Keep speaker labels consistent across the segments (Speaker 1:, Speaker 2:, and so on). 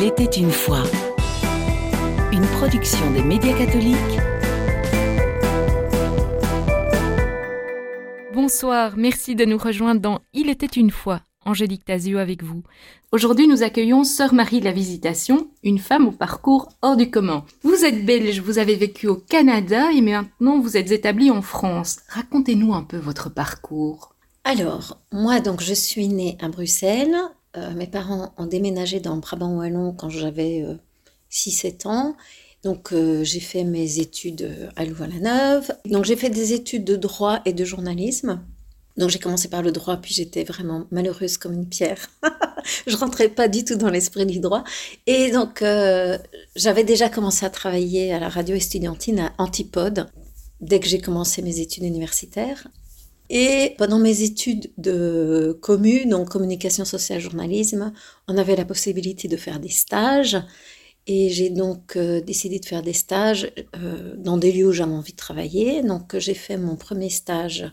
Speaker 1: Il était une fois. Une production des médias catholiques.
Speaker 2: Bonsoir, merci de nous rejoindre dans Il était une fois. Angélique Tazio avec vous. Aujourd'hui, nous accueillons Sœur Marie de la Visitation, une femme au parcours hors du commun. Vous êtes belge, vous avez vécu au Canada et maintenant vous êtes établie en France. Racontez-nous un peu votre parcours.
Speaker 3: Alors, moi, donc, je suis née à Bruxelles. Euh, mes parents ont déménagé dans Brabant Wallon quand j'avais 6-7 euh, ans. Donc, euh, j'ai fait mes études à Louvain-la-Neuve. Donc, j'ai fait des études de droit et de journalisme. Donc, j'ai commencé par le droit, puis j'étais vraiment malheureuse comme une pierre. je rentrais pas du tout dans l'esprit du droit. Et donc, j'avais déjà commencé à travailler à la radio estudiantine à Antipode dès que j'ai commencé mes études universitaires. Et pendant mes études de commu, donc communication sociale journalisme, on avait la possibilité de faire des stages. Et j'ai donc euh, décidé de faire des stages euh, dans des lieux où j'avais envie de travailler. Donc j'ai fait mon premier stage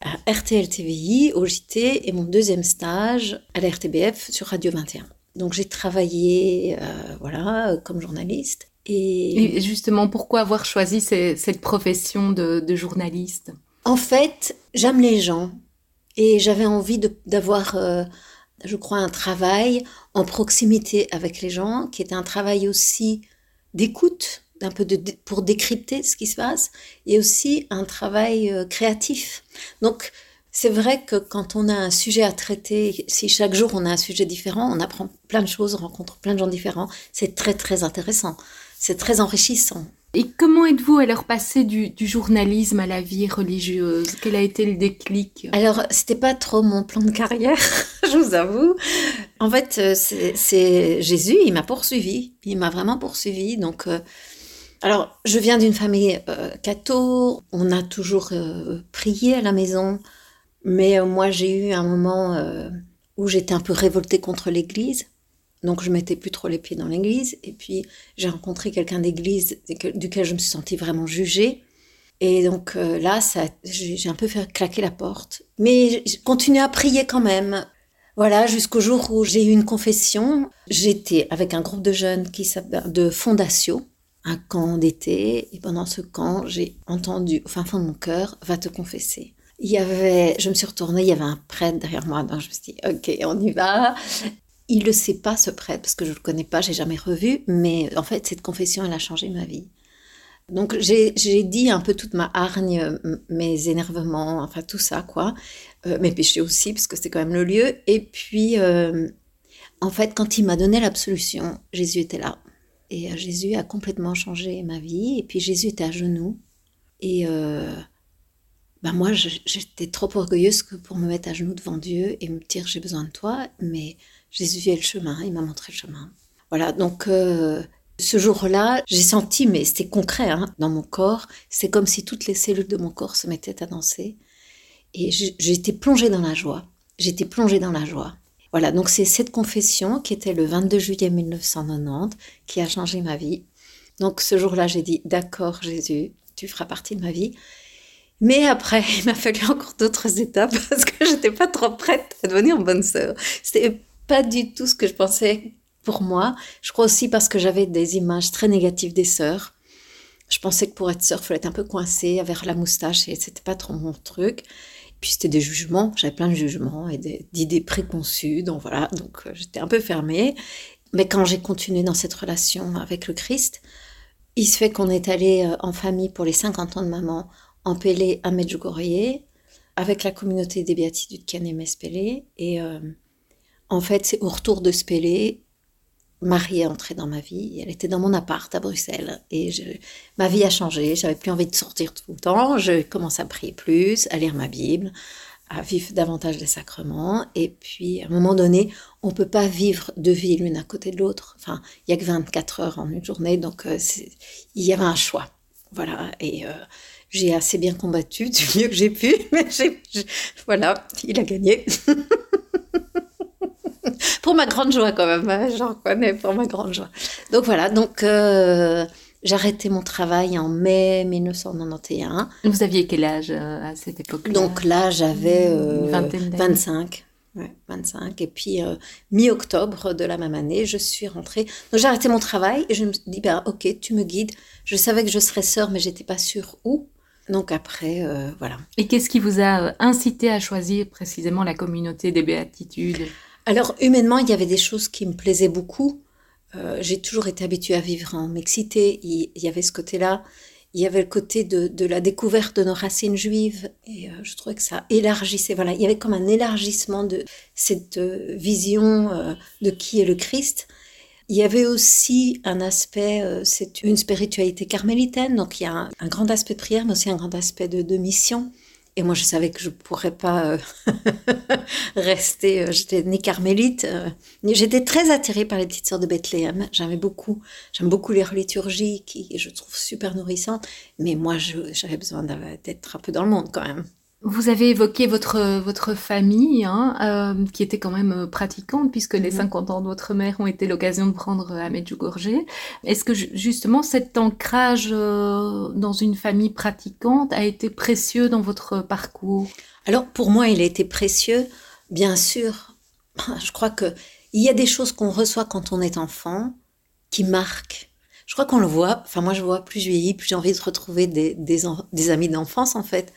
Speaker 3: à RTL TVI, au JT, et mon deuxième stage à la RTBF sur Radio 21. Donc j'ai travaillé euh, voilà, comme journaliste.
Speaker 2: Et... justement, pourquoi avoir choisi cette profession de journaliste?
Speaker 3: En fait, j'aime les gens et j'avais envie d'avoir, euh, je crois, un travail en proximité avec les gens, qui est un travail aussi d'écoute, d'un peu de, pour décrypter ce qui se passe, et aussi un travail euh, créatif. Donc, c'est vrai que quand on a un sujet à traiter, si chaque jour on a un sujet différent, on apprend plein de choses, on rencontre plein de gens différents, c'est très très intéressant, c'est très enrichissant.
Speaker 2: Et comment êtes-vous alors passé du, du, journalisme à la vie religieuse? Quel a été le déclic?
Speaker 3: Alors, c'était pas trop mon plan de carrière, je vous avoue. En fait, euh, c'est Jésus, il m'a poursuivi. Il m'a vraiment poursuivi. Donc, euh, alors, je viens d'une famille euh, catho. On a toujours euh, prié à la maison. Mais moi, j'ai eu un moment où j'étais un peu révoltée contre l'Église. Donc je mettais plus trop les pieds dans l'église. Et puis j'ai rencontré quelqu'un d'église duquel je me suis sentie vraiment jugée. Et donc euh, là, j'ai un peu fait claquer la porte. Mais j'ai continué à prier quand même. Voilà, jusqu'au jour où j'ai eu une confession. J'étais avec un groupe de jeunes qui de Fondatio, un camp d'été. Et pendant ce camp, j'ai entendu au fin fond de mon cœur, va te confesser. Il y avait, je me suis retournée, il y avait un prêtre derrière moi, donc je me suis dit, ok, on y va. Il le sait pas, ce prêtre, parce que je le connais pas, j'ai jamais revu, mais en fait, cette confession, elle a changé ma vie. Donc, j'ai dit un peu toute ma hargne, mes énervements, enfin tout ça, quoi. Euh, mes péchés aussi, parce que c'est quand même le lieu. Et puis, euh, en fait, quand il m'a donné l'absolution, Jésus était là. Et euh, Jésus a complètement changé ma vie. Et puis, Jésus était à genoux. Et ben moi, j'étais trop orgueilleuse que pour me mettre à genoux devant Dieu et me dire j'ai besoin de toi. Mais Jésus est le chemin, il m'a montré le chemin. Voilà, donc euh, ce jour-là, j'ai senti, mais c'était concret hein, dans mon corps, c'est comme si toutes les cellules de mon corps se mettaient à danser. Et j'étais plongée dans la joie. J'étais plongée dans la joie. Voilà, donc c'est cette confession qui était le 22 juillet 1990 qui a changé ma vie. Donc ce jour-là, j'ai dit, d'accord Jésus, tu feras partie de ma vie. Mais après, il m'a fallu encore d'autres étapes parce que j'étais pas trop prête à devenir bonne sœur. C'était pas du tout ce que je pensais pour moi. Je crois aussi parce que j'avais des images très négatives des sœurs. Je pensais que pour être sœur, il fallait être un peu coincée avec la moustache et c'était pas trop mon truc. Puis c'était des jugements, j'avais plein de jugements et d'idées préconçues, donc voilà, donc euh, j'étais un peu fermée. Mais quand j'ai continué dans cette relation avec le Christ, il se fait qu'on est allé euh, en famille pour les 50 ans de maman en Pélé à Medjugorje avec la communauté des béatitudes Canem-Espélé et euh, en fait, c'est au retour de Spélé, Marie est entrée dans ma vie. Elle était dans mon appart à Bruxelles. Et ma vie a changé. J'avais plus envie de sortir tout le temps. Je commence à prier plus, à lire ma Bible, à vivre davantage les sacrements. Et puis, à un moment donné, on ne peut pas vivre deux vies l'une à côté de l'autre. Enfin, il n'y a que 24 heures en une journée. Donc, euh, il y avait un choix. Voilà. Et euh, j'ai assez bien combattu du mieux que j'ai pu. Mais voilà, il a gagné. pour ma grande joie quand même, hein, j'en reconnais pour ma grande joie. Donc voilà, donc euh, j'ai arrêté mon travail en mai 1991.
Speaker 2: Vous aviez quel âge euh, à cette époque-là?
Speaker 3: Donc là, j'avais 25. Ouais, 25. Et puis, euh, mi-octobre de la même année, je suis rentrée. Donc, j'ai arrêté mon travail et je me dis, bah, ok, tu me guides. Je savais que je serais sœur, mais j'étais pas sûre où. Donc après, euh, voilà.
Speaker 2: Et qu'est-ce qui vous a euh, incité à choisir précisément la communauté des béatitudes?
Speaker 3: Alors, humainement, il y avait des choses qui me plaisaient beaucoup. j'ai toujours été habituée à vivre en mixité. Il, y avait ce côté-là il y avait le côté de, la découverte de nos racines juives et euh, je trouvais que ça élargissait. Voilà, il y avait comme un élargissement de cette euh, vision euh, de qui est le Christ. Il y avait aussi un aspect, c'est une spiritualité carmélitaine, donc il y a un, grand aspect de prière, mais aussi un grand aspect de mission. Et moi, je savais que je ne pourrais pas euh, rester. Euh, j'étais née carmélite. Euh, j'étais très attirée par les petites sœurs de Bethléem. J'aimais beaucoup. J'aime beaucoup les liturgies qui je trouve super nourrissantes. Mais moi, j'avais besoin d'être un peu dans le monde quand même.
Speaker 2: Vous avez évoqué votre, votre famille, hein, euh, qui était quand même euh, pratiquante, puisque les 50 mhm. ans de votre mère ont été l'occasion de prendre euh, à Medjugorje. Est-ce que justement cet ancrage dans une famille pratiquante a été précieux dans votre parcours?
Speaker 3: Alors pour moi, il a été précieux, bien sûr. Je crois que il y a des choses qu'on reçoit quand on est enfant qui marquent. Je crois qu'on le voit. Enfin, moi, je vois plus je vieillis, plus j'ai envie de retrouver des, des, des amis d'enfance, en fait.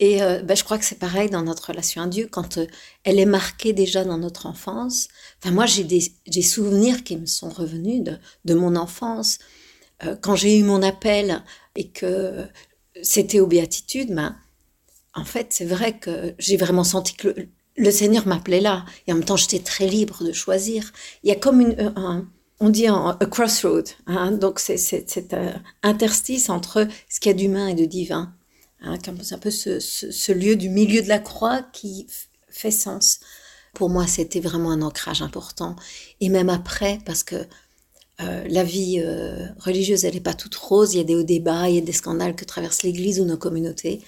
Speaker 3: Et euh, ben, je crois que c'est pareil dans notre relation à Dieu, quand euh, elle est marquée déjà dans notre enfance. Enfin, moi, j'ai des, souvenirs qui me sont revenus de, mon enfance. Euh, quand j'ai eu mon appel et que c'était aux béatitudes, ben, en fait, c'est vrai que j'ai vraiment senti que le, Seigneur m'appelait là. Et en même temps, j'étais très libre de choisir. Il y a comme un, on dit un, crossroad, hein, donc c'est cet interstice entre ce qu'il y a d'humain et de divin. Hein, c'est un peu ce, lieu du milieu de la croix qui fait sens. Pour moi, c'était vraiment un ancrage important. Et même après, parce que euh, la vie euh, religieuse, elle n'est pas toute rose, il y a des hauts débats, il y a des scandales que traversent l'Église ou nos communautés.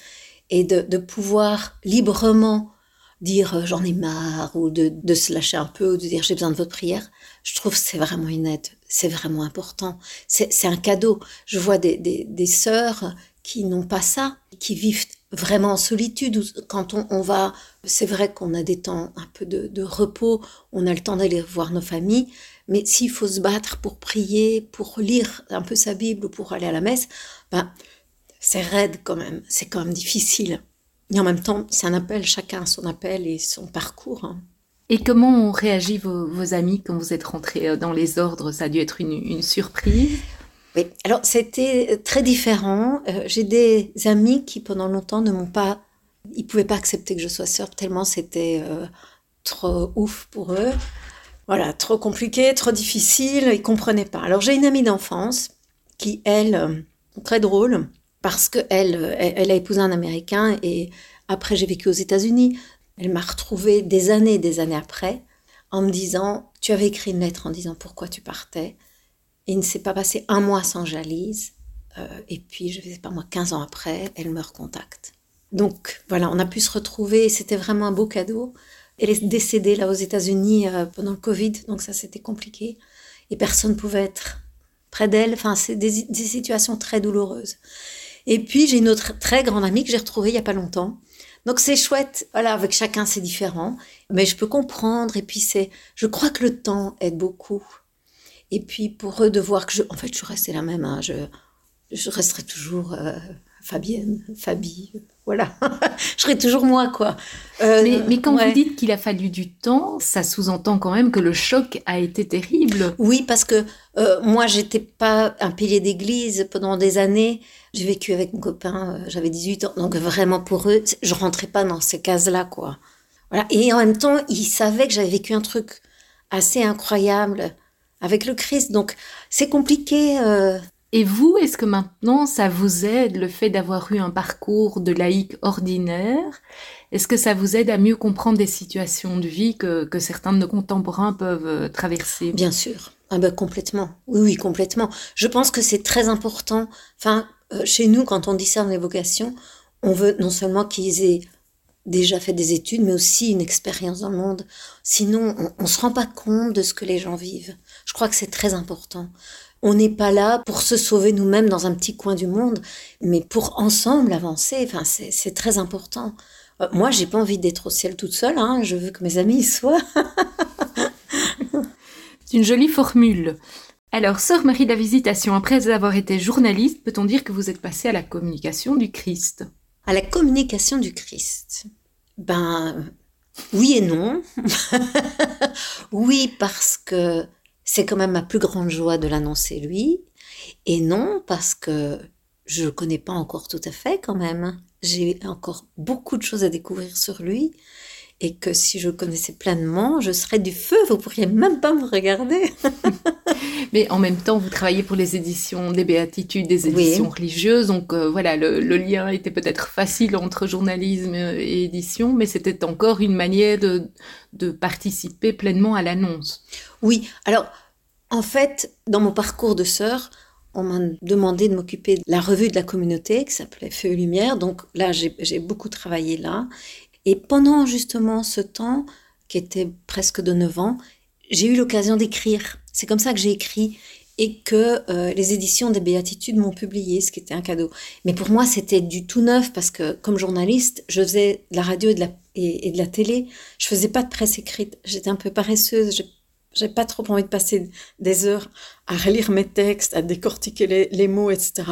Speaker 3: Et de, pouvoir librement dire euh, j'en ai marre, ou de, se lâcher un peu, ou de dire j'ai besoin de votre prière, je trouve que c'est vraiment une aide, c'est vraiment important. C'est un cadeau. Je vois des, des, des sœurs qui n'ont pas ça, qui vivent vraiment en solitude. Quand on, va, c'est vrai qu'on a des temps un peu de, repos, on a le temps d'aller voir nos familles, mais s'il faut se battre pour prier, pour lire un peu sa Bible ou pour aller à la messe, ben, c'est raide quand même, c'est quand même difficile. Et en même temps, c'est un appel, chacun son appel et son parcours. Hein.
Speaker 2: Et comment ont réagi vos, amis quand vous êtes rentrés euh, dans les ordres? Ça a dû être une surprise?
Speaker 3: Oui, alors c'était très différent. Euh, j'ai des amis qui pendant longtemps ne m'ont pas, ils pouvaient pas accepter que je sois sœur tellement c'était euh, trop ouf pour eux. Voilà, trop compliqué, trop difficile, ils comprenaient pas. Alors j'ai une amie d'enfance qui elle, euh, très drôle, parce que elle, elle, a épousé un Américain et après j'ai vécu aux États-Unis. Elle m'a retrouvée des années, des années après, en me disant, tu avais écrit une lettre en disant pourquoi tu partais. Il ne s'est pas passé un mois sans Jalise. Euh, et puis, je ne sais pas moi, 15 ans après, elle me recontacte. Donc voilà, on a pu se retrouver. C'était vraiment un beau cadeau. Elle est décédée là aux États-Unis euh, pendant le Covid, donc ça c'était compliqué. Et personne ne pouvait être près d'elle. Enfin, c'est des, situations très douloureuses. Et puis j'ai une autre très grande amie que j'ai retrouvée il y a pas longtemps. Donc c'est chouette. Voilà, avec chacun c'est différent, mais je peux comprendre. Et puis c'est, je crois que le temps aide beaucoup. Et puis pour eux de voir que je, en fait, je restais la même. Hein, je, je resterai toujours euh, Fabienne, Fabie, voilà. je serai toujours moi, quoi.
Speaker 2: Euh, mais, quand vous dites qu'il a fallu du temps, ça sous-entend quand même que le choc a été terrible.
Speaker 3: Oui, parce que euh, moi, j'étais pas un pilier d'église pendant des années. J'ai vécu avec mon copain, j'avais 18 ans. Donc vraiment pour eux, je rentrais pas dans ces cases-là, quoi. Voilà. Et en même temps, ils savaient que j'avais vécu un truc assez incroyable avec le Christ. Donc c'est compliqué. Euh.
Speaker 2: Et vous, est-ce que maintenant ça vous aide le fait d'avoir eu un parcours de laïc ordinaire? Est-ce que ça vous aide à mieux comprendre des situations de vie que, que certains de nos contemporains peuvent euh, traverser?
Speaker 3: Bien sûr. Ah ben complètement. Oui, oui, complètement. Je pense que c'est très important. Enfin, euh, chez nous, quand on discerne les vocations, on veut non seulement qu'ils aient déjà fait des études, mais aussi une expérience dans le monde. Sinon, on ne se rend pas compte de ce que les gens vivent. Je crois que c'est très important. On n'est pas là pour se sauver nous-mêmes dans un petit coin du monde, mais pour ensemble avancer. Enfin, c'est très important. Euh, moi, j'ai pas envie d'être au ciel toute seule. Hein. Je veux que mes amis y soient.
Speaker 2: c'est une jolie formule. Alors, sœur Marie de la Visitation, après avoir été journaliste, peut-on dire que vous êtes passée à la communication du Christ?
Speaker 3: À la communication du Christ Ben, oui et non. oui, parce que c'est quand même ma plus grande joie de l'annoncer lui. Et non, parce que je ne le connais pas encore tout à fait quand même. J'ai encore beaucoup de choses à découvrir sur lui. Et que si je connaissais pleinement, je serais du feu, vous pourriez même pas me regarder.
Speaker 2: Mais en même temps, vous travaillez pour les éditions des béatitudes, des éditions religieuses, donc euh, voilà, le, lien était peut-être facile entre journalisme et édition, mais c'était encore une manière de, de participer pleinement à l'annonce.
Speaker 3: Oui, alors en fait, dans mon parcours de sœur, on m'a demandé de m'occuper de la revue de la communauté qui s'appelait Feu et Lumière, donc là j'ai beaucoup travaillé là. Et pendant justement ce temps, qui était presque de 9 ans, j'ai eu l'occasion d'écrire. C'est comme ça que j'ai écrit et que euh, les éditions des Béatitudes m'ont publié, ce qui était un cadeau. Mais pour moi, c'était du tout neuf parce que comme journaliste, je faisais de la radio et de la, et, de la télé. Je faisais pas de presse écrite. J'étais un peu paresseuse. J'ai pas trop envie de passer des heures à relire mes textes, à décortiquer les, mots, etc.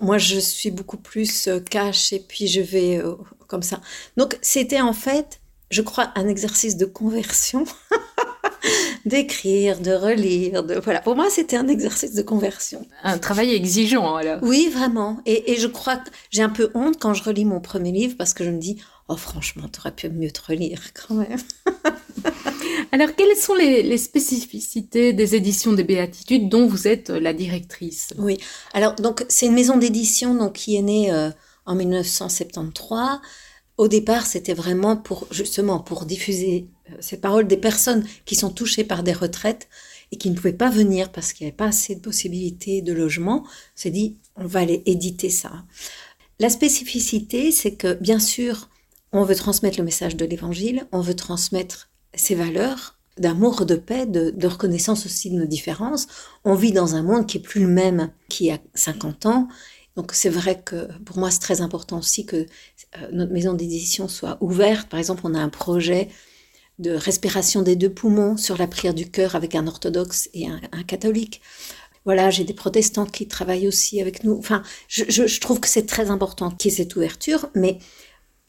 Speaker 3: Moi, je suis beaucoup plus euh, cash et puis je vais euh, comme ça. Donc, c'était en fait, je crois, un exercice de conversion. d'écrire, de relire, de voilà. Pour moi, c'était un exercice de conversion.
Speaker 2: Un travail exigeant, alors.
Speaker 3: Oui, vraiment. Et, et je crois que j'ai un peu honte quand je relis mon premier livre parce que je me dis, oh franchement, tu aurais pu mieux te relire quand même.
Speaker 2: Alors, quelles sont les, spécificités des éditions des Béatitudes dont vous êtes euh, la directrice?
Speaker 3: Oui, alors donc c'est une maison d'édition donc qui est née euh, en 1973. Au départ, c'était vraiment pour justement pour diffuser euh, ces paroles des personnes qui sont touchées par des retraites et qui ne pouvaient pas venir parce qu'il n'y avait pas assez de possibilités de logement. On s'est dit, on va aller éditer ça. La spécificité, c'est que bien sûr, on veut transmettre le message de l'Évangile, on veut transmettre ces valeurs d'amour, de paix, de, reconnaissance aussi de nos différences. On vit dans un monde qui est plus le même qu'il y a 50 ans. Donc c'est vrai que pour moi c'est très important aussi que euh, notre maison d'édition soit ouverte. Par exemple, on a un projet de respiration des deux poumons sur la prière du cœur avec un orthodoxe et un, catholique. Voilà, j'ai des protestants qui travaillent aussi avec nous. Enfin, je, je trouve que c'est très important qu'il y ait cette ouverture, mais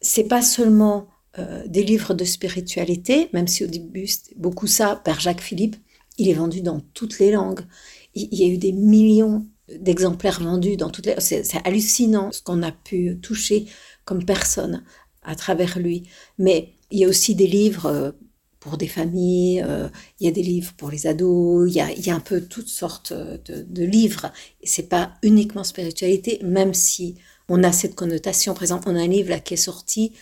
Speaker 3: c'est pas seulement euh, des livres de spiritualité, même si au début beaucoup ça, par Jacques Philippe. Il est vendu dans toutes les langues. Il, y a eu des millions d'exemplaires vendus dans toutes les... C'est, c'est hallucinant ce qu'on a pu toucher comme personne à travers lui. Mais il y a aussi des livres euh, pour des familles, euh, il y a des livres pour les ados, il y a, il y a un peu toutes sortes de, livres. Et c'est pas uniquement spiritualité, même si on a cette connotation. Par exemple, on a un livre qui est sorti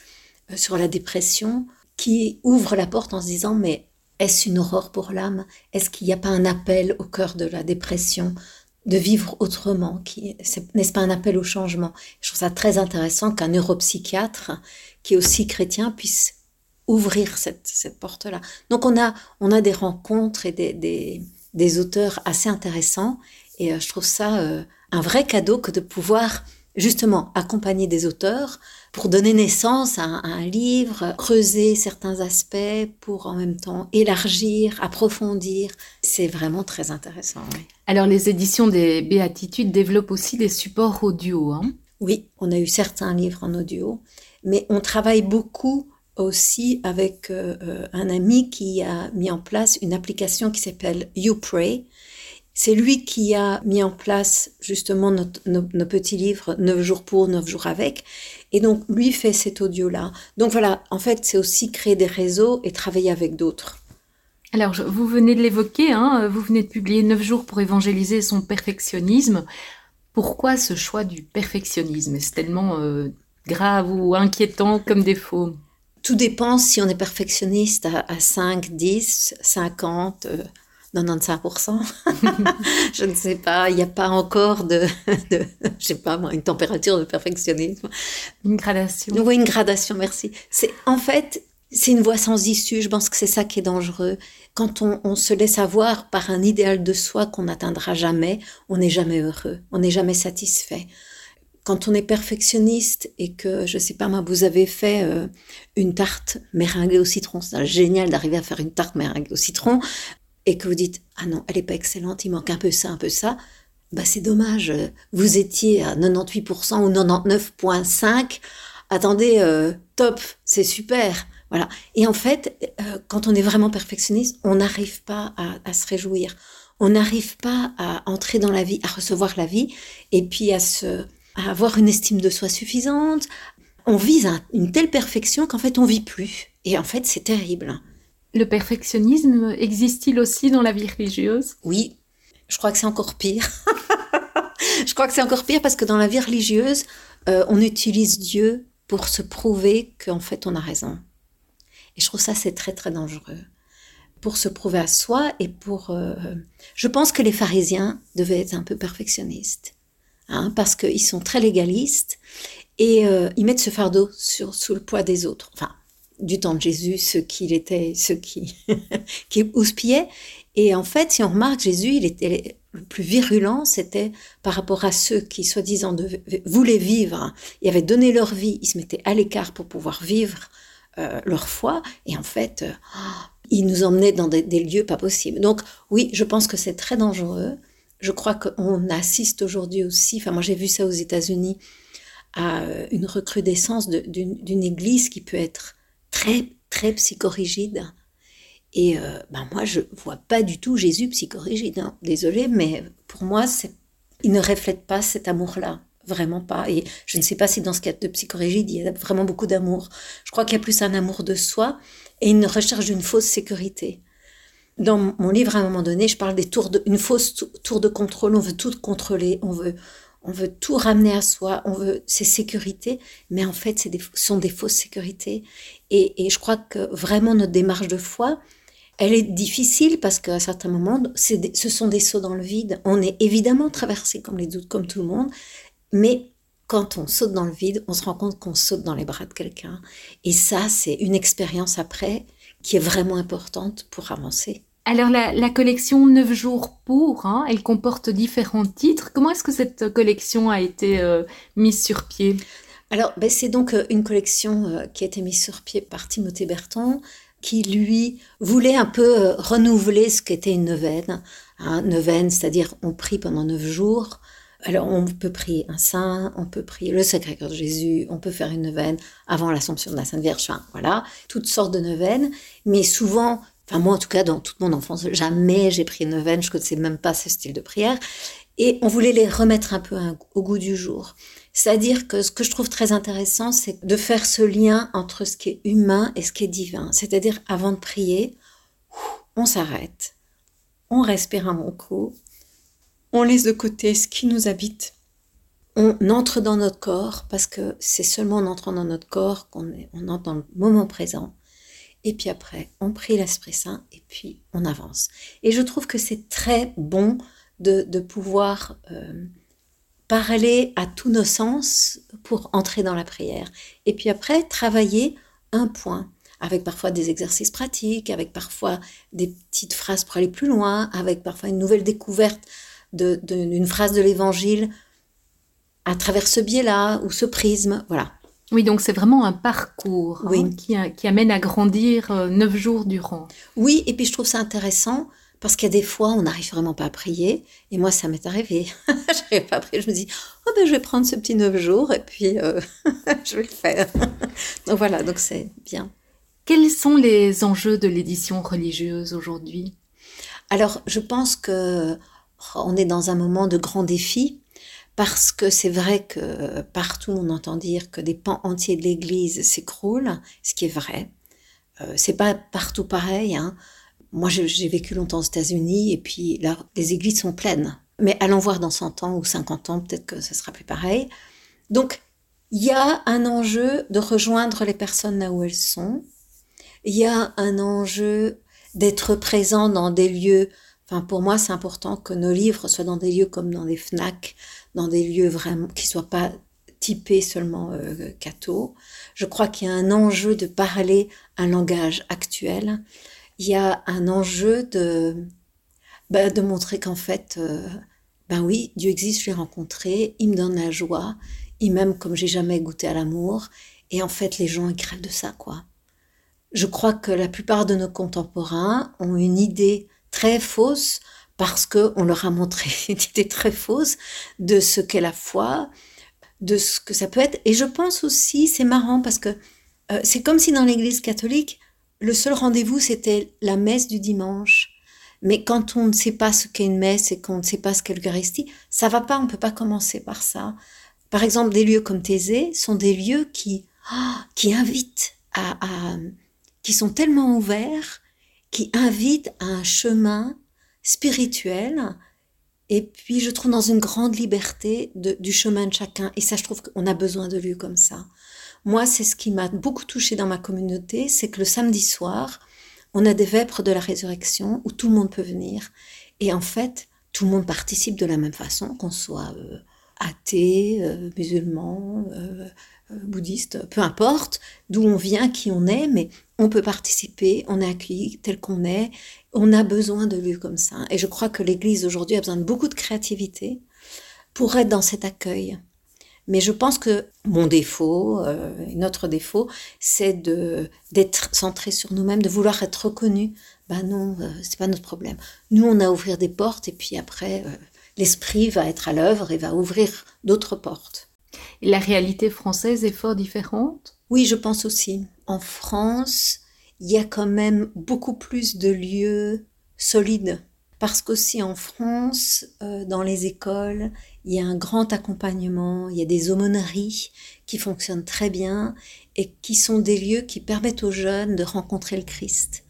Speaker 3: sur la dépression qui ouvre la porte en se disant mais est-ce une aurore pour l'âme? Est-ce qu'il n'y a pas un appel au cœur de la dépression de vivre autrement N'est-ce pas un appel au changement? Je trouve ça très intéressant qu'un neuropsychiatre qui est aussi chrétien puisse ouvrir cette, cette porte-là. Donc on a, on a des rencontres et des, des, des auteurs assez intéressants. Et euh, je trouve ça euh, un vrai cadeau que de pouvoir justement accompagner des auteurs pour donner naissance à un, livre, creuser certains aspects pour en même temps élargir, approfondir. C'est vraiment très intéressant.
Speaker 2: Alors les éditions des Béatitudes développent aussi des supports audio. Hein
Speaker 3: oui, on a eu certains livres en audio, mais on travaille beaucoup aussi avec euh, euh, un ami qui a mis en place une application qui s'appelle YouPray, c'est lui qui a mis en place justement nos, petits livres 9 jours pour, 9 jours avec. Et donc, lui fait cet audio-là. Donc voilà, en fait, c'est aussi créer des réseaux et travailler avec d'autres.
Speaker 2: Alors, vous venez de l'évoquer, hein, vous venez de publier 9 jours pour évangéliser son perfectionnisme. Pourquoi ce choix du perfectionnisme? C'est tellement euh, grave ou inquiétant comme défaut?
Speaker 3: Tout dépend si on est perfectionniste à, à 5, 10, 50, 95%. je ne sais pas, il n'y a pas encore de, de, je sais pas moi, une température de perfectionnisme.
Speaker 2: Une gradation.
Speaker 3: Oui, une gradation, merci. C'est en fait, c'est une voie sans issue. Je pense que c'est ça qui est dangereux. Quand on, se laisse avoir par un idéal de soi qu'on n'atteindra jamais, on n'est jamais heureux, on n'est jamais satisfait. Quand on est perfectionniste et que, je sais pas moi, vous avez fait euh, une tarte meringuée au citron, c'est génial d'arriver à faire une tarte meringuée au citron, et que vous dites, ah non, elle n'est pas excellente, il manque un peu ça, un peu ça, bah c'est dommage, vous étiez à 98% ou 99,5%, attendez, euh, top, c'est super. Voilà. Et en fait, euh, quand on est vraiment perfectionniste, on n'arrive pas à, se réjouir. On n'arrive pas à entrer dans la vie, à recevoir la vie, et puis à se, à avoir une estime de soi suffisante. On vise une telle perfection qu'en fait, on vit plus. Et en fait, c'est terrible.
Speaker 2: Le perfectionnisme existe-t-il aussi dans la vie religieuse?
Speaker 3: Oui, je crois que c'est encore pire. je crois que c'est encore pire parce que dans la vie religieuse, euh, on utilise Dieu pour se prouver qu'en fait on a raison. Et je trouve ça c'est très très dangereux. Pour se prouver à soi et pour... Euh, je pense que les pharisiens devaient être un peu perfectionnistes. Hein, parce qu'ils sont très légalistes et euh, ils mettent ce fardeau sur, sous le poids des autres. Enfin, du temps de Jésus, ceux qui était, ceux qui, qui houspillaient. Et en fait, si on remarque, Jésus, il était le plus virulent, c'était par rapport à ceux qui, soi-disant, voulaient vivre, ils avaient donné leur vie, ils se mettaient à l'écart pour pouvoir vivre euh, leur foi, et en fait, euh, ils nous emmenaient dans des, lieux pas possibles. Donc oui, je pense que c'est très dangereux. Je crois qu'on assiste aujourd'hui aussi, enfin moi j'ai vu ça aux États-Unis, à une recrudescence d'une église qui peut être très, très psychorigide et ben moi, je vois pas du tout Jésus psychorigide. Hein. Désolée, mais pour moi, il ne reflète pas cet amour-là. Vraiment pas. Et je ne sais pas si dans ce cas de psychorigide, il y a vraiment beaucoup d'amour. Je crois qu'il y a plus un amour de soi et une recherche d'une fausse sécurité. Dans mon livre, à un moment donné, je parle des fausse tour de contrôle. On veut tout contrôler. On veut, on veut tout ramener à soi. On veut ces sécurités. Mais en fait, des, sont des fausses sécurités. Et je crois que vraiment notre démarche de foi, elle est difficile parce qu'à certains moments, ce sont des sauts dans le vide. On est évidemment traversé comme les doutes, comme tout le monde, mais quand on saute dans le vide, on se rend compte qu'on saute dans les bras de quelqu'un. Et ça, c'est une expérience après qui est vraiment importante pour avancer.
Speaker 2: Alors la, collection 9 jours pour, hein, elle comporte différents titres. Comment est-ce que cette collection a été euh, mise sur pied?
Speaker 3: Alors, ben, c'est donc euh, une collection euh, qui a été mise sur pied par Timothée Berton, qui lui voulait un peu renouveler ce qu'était une neuvaine. Hein, neuvaine, c'est-à-dire on prie pendant neuf jours. Alors on peut prier un saint, on peut prier le Sacré-Cœur de Jésus, on peut faire une neuvaine avant l'Assomption de la Sainte Vierge, enfin, voilà, toutes sortes de neuvaines. Mais souvent, enfin moi en tout cas dans toute mon enfance, jamais j'ai prié une neuvaine, je ne connaissais même pas ce style de prière. Et on voulait les remettre un peu au goût du jour. C'est-à-dire que ce que je trouve très intéressant, c'est de faire ce lien entre ce qui est humain et ce qui est divin. C'est-à-dire, avant de prier, on s'arrête, on respire un bon coup, on laisse de côté ce qui nous habite, on entre dans notre corps, parce que c'est seulement en entrant dans notre corps qu'on on entre dans le moment présent. Et puis après, on prie l'Esprit Saint et puis on avance. Et je trouve que c'est très bon de, pouvoir... Euh, parler à tous nos sens pour entrer dans la prière. Et puis après, travailler un point, avec parfois des exercices pratiques, avec parfois des petites phrases pour aller plus loin, avec parfois une nouvelle découverte d'une phrase de l'évangile à travers ce biais-là ou ce prisme. Voilà.
Speaker 2: Oui, donc c'est vraiment un parcours hein, qui, qui, amène à grandir euh, neuf jours durant.
Speaker 3: Oui, et puis je trouve ça intéressant parce qu'il y a des fois, on n'arrive vraiment pas à prier. Et moi, ça m'est arrivé. je n'arrive pas à prier. Je me dis, oh ben, je vais prendre ce petit neuf jours et puis euh, je vais le faire. donc voilà, donc c'est bien.
Speaker 2: Quels sont les enjeux de l'édition religieuse aujourd'hui?
Speaker 3: Alors, je pense que oh, on est dans un moment de grand défi parce que c'est vrai que partout on entend dire que des pans entiers de l'Église s'écroulent, ce qui est vrai. Euh, c'est pas partout pareil. Hein. Moi, j'ai vécu longtemps aux États-Unis et puis là, les églises sont pleines. Mais allons voir dans 100 ans ou 50 ans, peut-être que ce sera plus pareil. Donc, il y a un enjeu de rejoindre les personnes là où elles sont. Il y a un enjeu d'être présent dans des lieux. Enfin, pour moi, c'est important que nos livres soient dans des lieux comme dans des FNAC, dans des lieux vraiment qui soient pas typé seulement euh. Je crois qu'il y a un enjeu de parler un langage actuel. Il y a un enjeu de, bah, de montrer qu'en fait, ben oui, Dieu existe, je l'ai rencontré, il me donne la joie, il m'aime comme j'ai jamais goûté à l'amour. Et en fait, les gens, ils de ça, quoi. Je crois que la plupart de nos contemporains ont une idée très fausse parce qu'on leur a montré une idée très fausse de ce qu'est la foi, de ce que ça peut être. Et je pense aussi, c'est marrant parce que euh, c'est comme si dans l'Église catholique, le seul rendez-vous, c'était la messe du dimanche. Mais quand on ne sait pas ce qu'est une messe et qu'on ne sait pas ce qu'est l'Eucharistie, ça va pas, on peut pas commencer par ça. Par exemple, des lieux comme Thésée sont des lieux qui, ah, qui invitent à, à, qui sont tellement ouverts, qui invitent à un chemin spirituel et puis, je trouve dans une grande liberté du chemin de chacun. Et ça, je trouve qu'on a besoin de lieux comme ça. Moi, c'est ce qui m'a beaucoup touché dans ma communauté, c'est que le samedi soir, on a des vêpres de la résurrection où tout le monde peut venir. Et en fait, tout le monde participe de la même façon, qu'on soit euh, athée, euh, musulman, euh, bouddhiste, peu importe d'où on vient, qui on est, mais on peut participer, on est accueilli tel qu'on est, on a besoin de lieux comme ça. Et je crois que l'Église aujourd'hui a besoin de beaucoup de créativité pour être dans cet accueil. Mais je pense que mon défaut, euh, notre défaut, c'est de d'être centré sur nous-mêmes, de vouloir être reconnu. Ben non, euh, c'est pas notre problème. Nous, on a à ouvrir des portes et puis après, euh, l'esprit va être à l'œuvre et va ouvrir d'autres portes.
Speaker 2: La réalité française est fort différente?
Speaker 3: Oui, je pense aussi. En France, il y a quand même beaucoup plus de lieux solides. Parce qu'aussi en France, euh, dans les écoles, il y a un grand accompagnement, il y a des aumôneries qui fonctionnent très bien et qui sont des lieux qui permettent aux jeunes de rencontrer le Christ.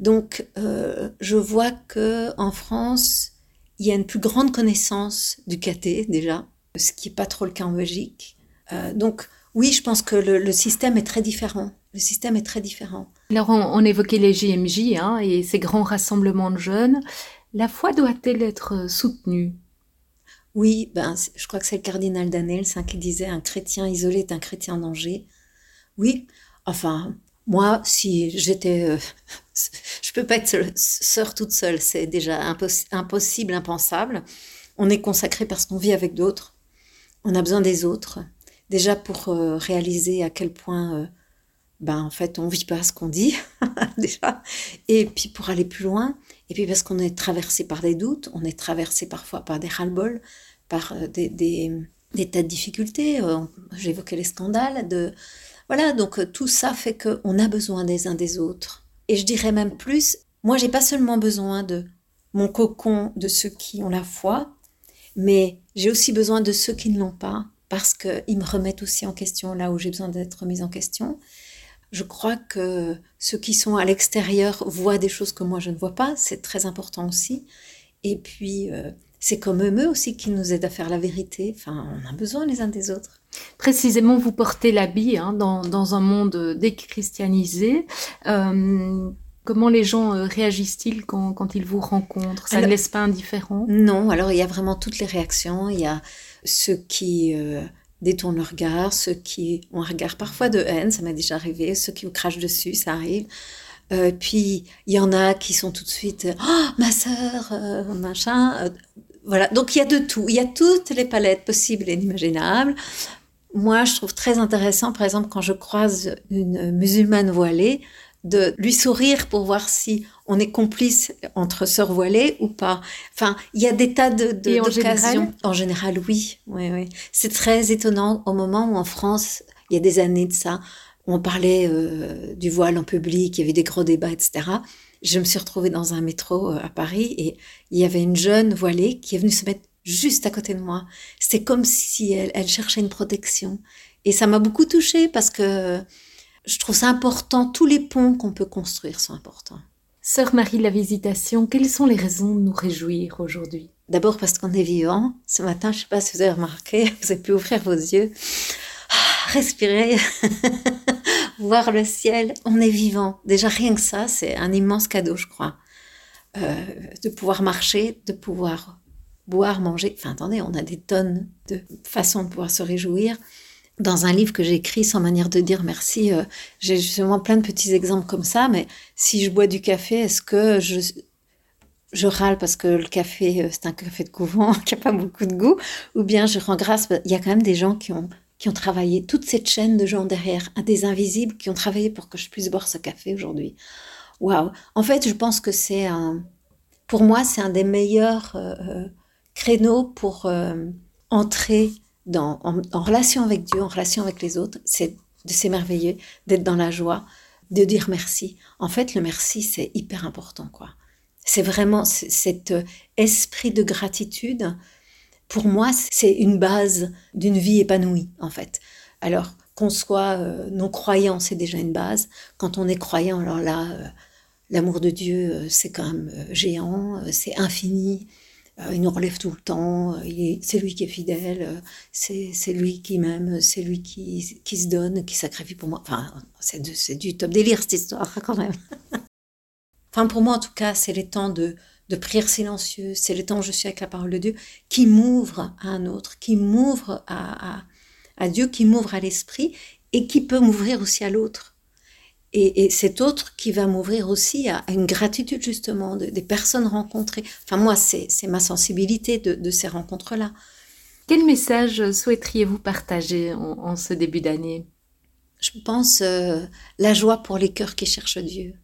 Speaker 3: Donc, euh, je vois que en France, il y a une plus grande connaissance du caté déjà, ce qui n'est pas trop le cas en Belgique. Euh, donc, oui, je pense que le système est très différent. Le système est très différent.
Speaker 2: Alors, on, évoquait les JMJ hein, et ces grands rassemblements de jeunes. La foi doit-elle être soutenue?
Speaker 3: Oui, ben, je crois que c'est le cardinal Danels hein, qui disait un chrétien isolé est un chrétien en danger. Oui, enfin, moi, si j'étais. Euh, je peux pas être sœur toute seule, c'est déjà impossible, impensable. On est consacré parce qu'on vit avec d'autres. On a besoin des autres. Déjà pour euh, réaliser à quel point. Euh, ben en fait on vit pas ce qu'on dit déjà. Et puis pour aller plus loin et puis parce qu'on est traversé par des doutes on est traversé parfois par des ras-le-bol par euh, des, tas de difficultés euh, j'évoquais les scandales de voilà. Donc tout ça fait qu'on a besoin des uns des autres. Et je dirais même plus moi j'ai pas seulement besoin de mon cocon de ceux qui ont la foi mais j'ai aussi besoin de ceux qui ne l'ont pas parce qu'ils me remettent aussi en question là où j'ai besoin d'être remise en question je crois que ceux qui sont à l'extérieur voient des choses que moi je ne vois pas, c'est très important aussi. Et puis, euh, c'est comme eux aussi qui nous aident à faire la vérité. Enfin, on a besoin les uns des autres.
Speaker 2: Précisément, vous portez l'habit hein, dans, un monde déchristianisé. Euh, comment les gens euh, réagissent-ils quand, ils vous rencontrent? Ça ne laisse pas indifférent?
Speaker 3: Non, alors il y a vraiment toutes les réactions. Il y a ceux qui détournent le regard, ceux qui ont un regard parfois de haine, ça m'est déjà arrivé, ceux qui vous crachent dessus, ça arrive. Euh, puis il y en a qui sont tout de suite oh, ma sœur, euh, machin. Euh, voilà, donc il y a de tout, il y a toutes les palettes possibles et inimaginables. Moi, je trouve très intéressant, par exemple, quand je croise une musulmane voilée, de lui sourire pour voir si on est complice entre sœurs voilées ou pas. Enfin, il y a des tas de, d'occasions. En, général, oui. oui, oui. C'est très étonnant au moment où en France, il y a des années de ça, on parlait euh, du voile en public, il y avait des gros débats, etc. Je me suis retrouvée dans un métro euh, à Paris et il y avait une jeune voilée qui est venue se mettre juste à côté de moi. C'était comme si elle, elle cherchait une protection. Et ça m'a beaucoup touchée parce que je trouve ça important. Tous les ponts qu'on peut construire sont importants.
Speaker 2: Sœur Marie de la Visitation, quelles sont les raisons de nous réjouir aujourd'hui?
Speaker 3: D'abord parce qu'on est vivant. Ce matin, je ne sais pas si vous avez remarqué, vous avez pu ouvrir vos yeux, ah, respirer, voir le ciel. On est vivant. Déjà, rien que ça, c'est un immense cadeau, je crois. Euh, de pouvoir marcher, de pouvoir boire, manger. Enfin, attendez, on a des tonnes de façons de pouvoir se réjouir. Dans un livre que j'ai écrit sans manière de dire merci, euh, j'ai justement plein de petits exemples comme ça, mais si je bois du café, est-ce que je, je râle parce que le café, euh, c'est un café de couvent qui n'a pas beaucoup de goût, ou bien je rends grâce, il y a quand même des gens qui ont, qui ont travaillé, toute cette chaîne de gens derrière, des invisibles qui ont travaillé pour que je puisse boire ce café aujourd'hui. Waouh En fait, je pense que c'est un, pour moi, c'est un des meilleurs euh, euh, créneaux pour entrer dans, en, relation avec Dieu, en relation avec les autres. C'est de s'émerveiller, d'être dans la joie, de dire merci. En fait, le merci, c'est hyper important, quoi. C'est vraiment cet euh, esprit de gratitude. Pour moi, c'est une base d'une vie épanouie, en fait. Alors, qu'on soit euh, non croyant, c'est déjà une base. Quand on est croyant, alors là, euh, l'amour de Dieu, c'est quand même géant, c'est infini. Il nous relève tout le temps, c'est lui qui est fidèle, c'est lui qui m'aime, c'est lui qui, qui, se donne, qui sacrifie pour moi. Enfin, c'est du top délire cette histoire quand même. Enfin, pour moi, en tout cas, c'est les temps de, de prière silencieuse, c'est les temps où je suis avec la parole de Dieu qui m'ouvre à un autre, qui m'ouvre à, à, Dieu, qui m'ouvre à l'esprit et qui peut m'ouvrir aussi à l'autre. Et, cet autre qui va m'ouvrir aussi à, une gratitude justement des personnes rencontrées. Enfin, moi, c'est ma sensibilité de, ces rencontres-là.
Speaker 2: Quel message souhaiteriez-vous partager en, ce début d'année?
Speaker 3: Je pense euh, la joie pour les cœurs qui cherchent Dieu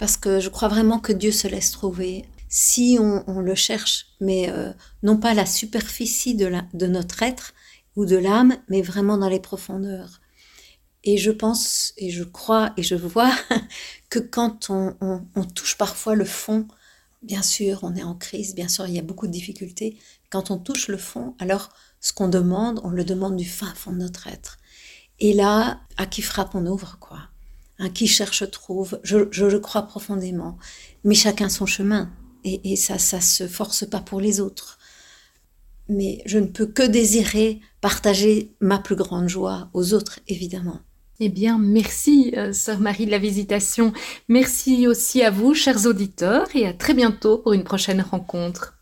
Speaker 3: parce que je crois vraiment que Dieu se laisse trouver si on, le cherche, mais euh, non pas la superficie de, la, de notre être ou de l'âme, mais vraiment dans les profondeurs. Et je pense, et je crois, et je vois que quand on, touche parfois le fond, bien sûr, on est en crise, bien sûr, il y a beaucoup de difficultés. Quand on touche le fond, alors ce qu'on demande, on le demande du fin fond de notre être. Et là, à qui frappe, on ouvre, quoi. Hein, qui cherche trouve, je, le crois profondément. Mais chacun son chemin. Et, et ça, ça se force pas pour les autres. Mais je ne peux que désirer partager ma plus grande joie aux autres, évidemment.
Speaker 2: Eh bien, merci, euh, sœur Marie de la Visitation. Merci aussi à vous, chers auditeurs, et à très bientôt pour une prochaine rencontre.